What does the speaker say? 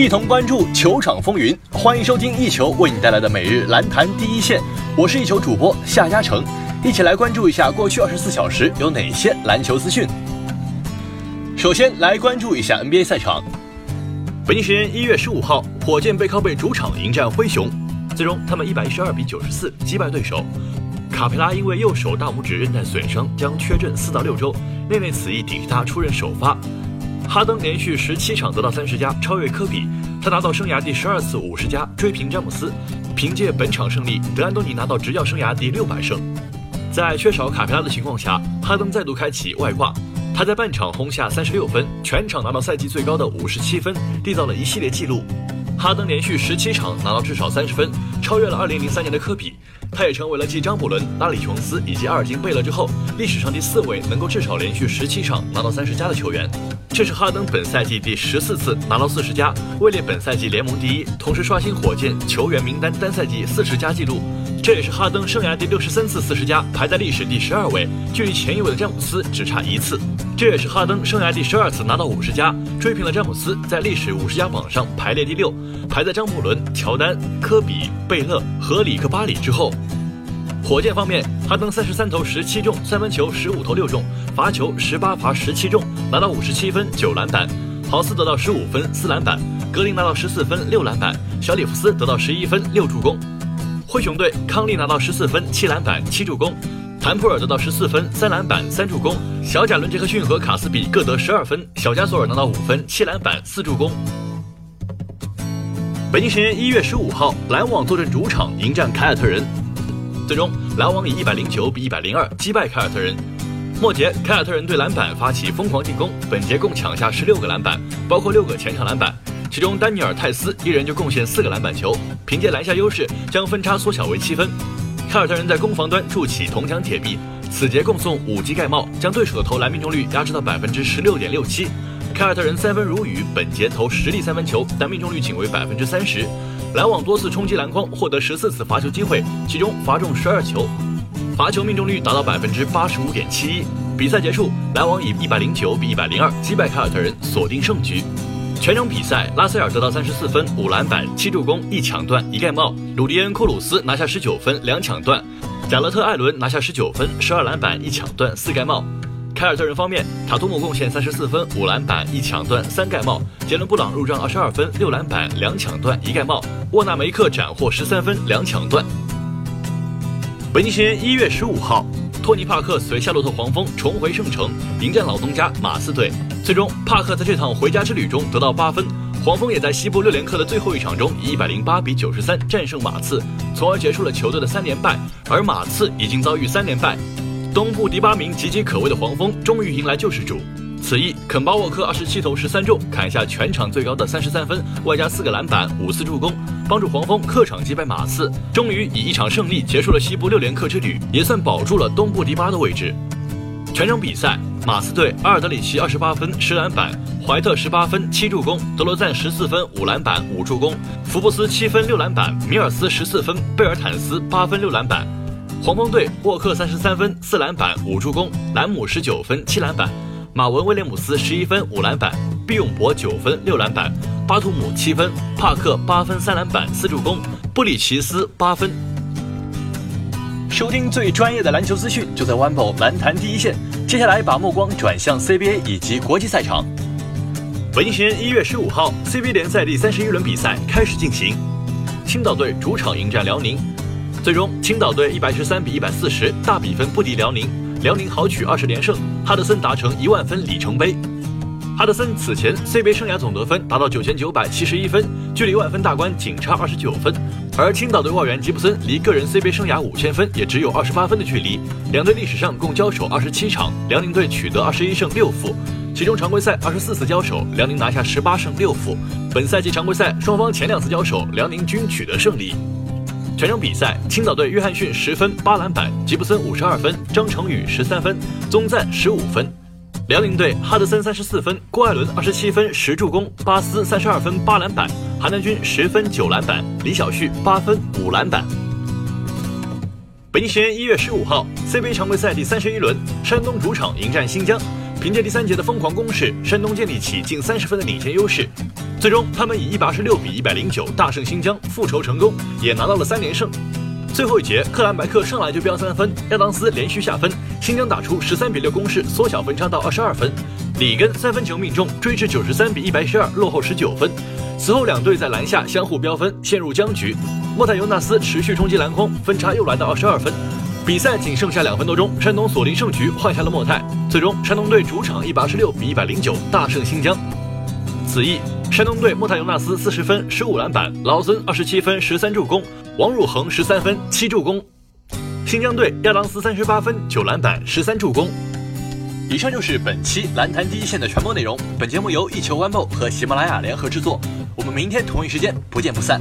一同关注球场风云。欢迎收听一球为你带来的每日篮坛第一线，我是一球主播夏嘉诚，一起来关注一下过去二十四小时有哪些篮球资讯。首先来关注一下 NBA 赛场。北京时间一月十五号，火箭背靠背主场迎战灰熊，最终他们一百一十二比九十四击败对手。卡佩拉因为右手大拇指韧带损伤，将缺阵四到六周。内内此役顶替他出任首发。哈登连续十七场得到三十加，超越科比，他拿到生涯第十二次五十加，追平詹姆斯。凭借本场胜利，德安东尼拿到执教生涯第六百胜。在缺少卡佩拉的情况下，哈登再度开启外挂。他在半场轰下三十六分，全场拿到赛季最高的五十七分，缔造了一系列纪录。哈登连续十七场拿到至少三十分，超越了二零零三年的科比。他也成为了继张伯伦、拉里·琼斯以及阿尔金·贝勒之后，历史上第四位能够至少连续十七场拿到三十加的球员。这是哈登本赛季第十四次拿到四十加，位列本赛季联盟第一，同时刷新火箭球员名单单赛季四十加纪录。这也是哈登生涯第六十三次四十加，排在历史第十二位，距离前一位的詹姆斯只差一次。这也是哈登生涯第十二次拿到五十加，追平了詹姆斯在历史五十加榜上排列第六，排在张伯伦、乔丹、科比、贝勒和里克巴里之后。火箭方面，哈登三十三投十七中，三分球十五投六中，罚球十八罚十七中，拿到五十七分九篮板。豪斯得到十五分四篮板，格林拿到十四分六篮板，小里弗斯得到十一分六助攻。灰熊队，康利拿到十四分、七篮板、七助攻；坦普尔得到十四分、三篮板、三助攻；小贾伦·杰克逊和卡斯比各得十二分；小加索尔拿到五分、七篮板、四助攻。北京时间一月十五号，篮网坐镇主场迎战凯尔特人，最终篮网以一百零九比一百零二击败凯尔特人。末节，凯尔特人对篮板发起疯狂进攻，本节共抢下十六个篮板，包括六个前场篮板。其中，丹尼尔·泰斯一人就贡献四个篮板球，凭借篮下优势将分差缩小为七分。凯尔特人在攻防端筑起铜墙铁壁，此节共送五记盖帽，将对手的投篮命中率压制到百分之十六点六七。凯尔特人三分如雨，本节投十粒三分球，但命中率仅为百分之三十。篮网多次冲击篮筐，获得十四次罚球机会，其中罚中十二球，罚球命中率达到百分之八十五点七一。比赛结束，篮网以一百零九比一百零二击败凯尔特人，锁定胜局。全场比赛，拉塞尔得到三十四分、五篮板、七助攻、一抢断、一盖帽；鲁迪恩·库鲁斯拿下十九分、两抢断；贾勒特·艾伦拿下十九分、十二篮板、一抢断、四盖帽。凯尔特人方面，塔图姆贡献三十四分、五篮板、一抢断、三盖帽；杰伦·布朗入账二十二分、六篮板、两抢断、一盖帽；沃纳梅克斩获十三分、两抢断。北京时间一月十五号。托尼·帕克随夏洛特黄蜂重回圣城，迎战老东家马刺队。最终，帕克在这趟回家之旅中得到八分。黄蜂也在西部六连客的最后一场中，以一百零八比九十三战胜马刺，从而结束了球队的三连败。而马刺已经遭遇三连败。东部第八名岌岌可危的黄蜂，终于迎来救世主。此役，肯巴沃克二十七投十三中，砍下全场最高的三十三分，外加四个篮板、五次助攻，帮助黄蜂客场击败马刺，终于以一场胜利结束了西部六连客之旅，也算保住了东部第八的位置。全场比赛，马刺队阿尔德里奇二十八分十篮板，怀特十八分七助攻，德罗赞十四分五篮板五助攻，福布斯七分六篮板，米尔斯十四分，贝尔坦斯八分六篮板。黄蜂队沃克三十三分四篮板五助攻，兰姆十九分七篮板。马文·威廉姆斯十一分五篮板，毕永博九分六篮板，巴图姆七分，帕克八分三篮板四助攻，布里奇斯八分。收听最专业的篮球资讯，就在 o n e 篮坛第一线。接下来把目光转向 CBA 以及国际赛场。北京时间一月十五号，CBA 联赛第三十一轮比赛开始进行，青岛队主场迎战辽宁，最终青岛队一百十三比一百四十大比分不敌辽宁。辽宁豪取二十连胜，哈德森达成一万分里程碑。哈德森此前 CBA 生涯总得分达到九千九百七十一分，距离万分大关仅差二十九分。而青岛队外援吉布森离个人 CBA 生涯五千分也只有二十八分的距离。两队历史上共交手二十七场，辽宁队取得二十一胜六负，其中常规赛二十四次交手，辽宁拿下十八胜六负。本赛季常规赛双方前两次交手，辽宁均取得胜利。全场比赛，青岛队约翰逊十分八篮板，吉布森五十二分，张成宇十三分，宗赞十五分。辽宁队哈德森三十四分，郭艾伦二十七分十助攻，巴斯三十二分八篮板，韩南军十分九篮板，李晓旭八分五篮板。北京时间一月十五号，CBA 常规赛第三十一轮，山东主场迎战新疆，凭借第三节的疯狂攻势，山东建立起近三十分的领先优势。最终他们以一百二十六比一百零九大胜新疆，复仇成功，也拿到了三连胜。最后一节，克兰白克上来就飙三分，亚当斯连续下分，新疆打出十三比六攻势，缩小分差到二十二分。里根三分球命中，追至九十三比一百一十二，落后十九分。此后两队在篮下相互飙分，陷入僵局。莫泰尤纳斯持续冲击篮筐，分差又来到二十二分。比赛仅剩下两分多钟，山东锁定胜局，换下了莫泰。最终，山东队主场一百二十六比一百零九大胜新疆。此役，山东队莫泰尤纳斯四十分十五篮板，老孙二十七分十三助攻，王汝恒十三分七助攻。新疆队亚当斯三十八分九篮板十三助攻。以上就是本期篮坛第一线的全部内容。本节目由一球 One 和喜马拉雅联合制作。我们明天同一时间不见不散。